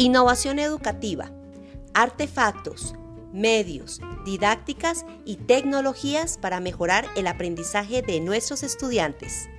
Innovación educativa, artefactos, medios, didácticas y tecnologías para mejorar el aprendizaje de nuestros estudiantes.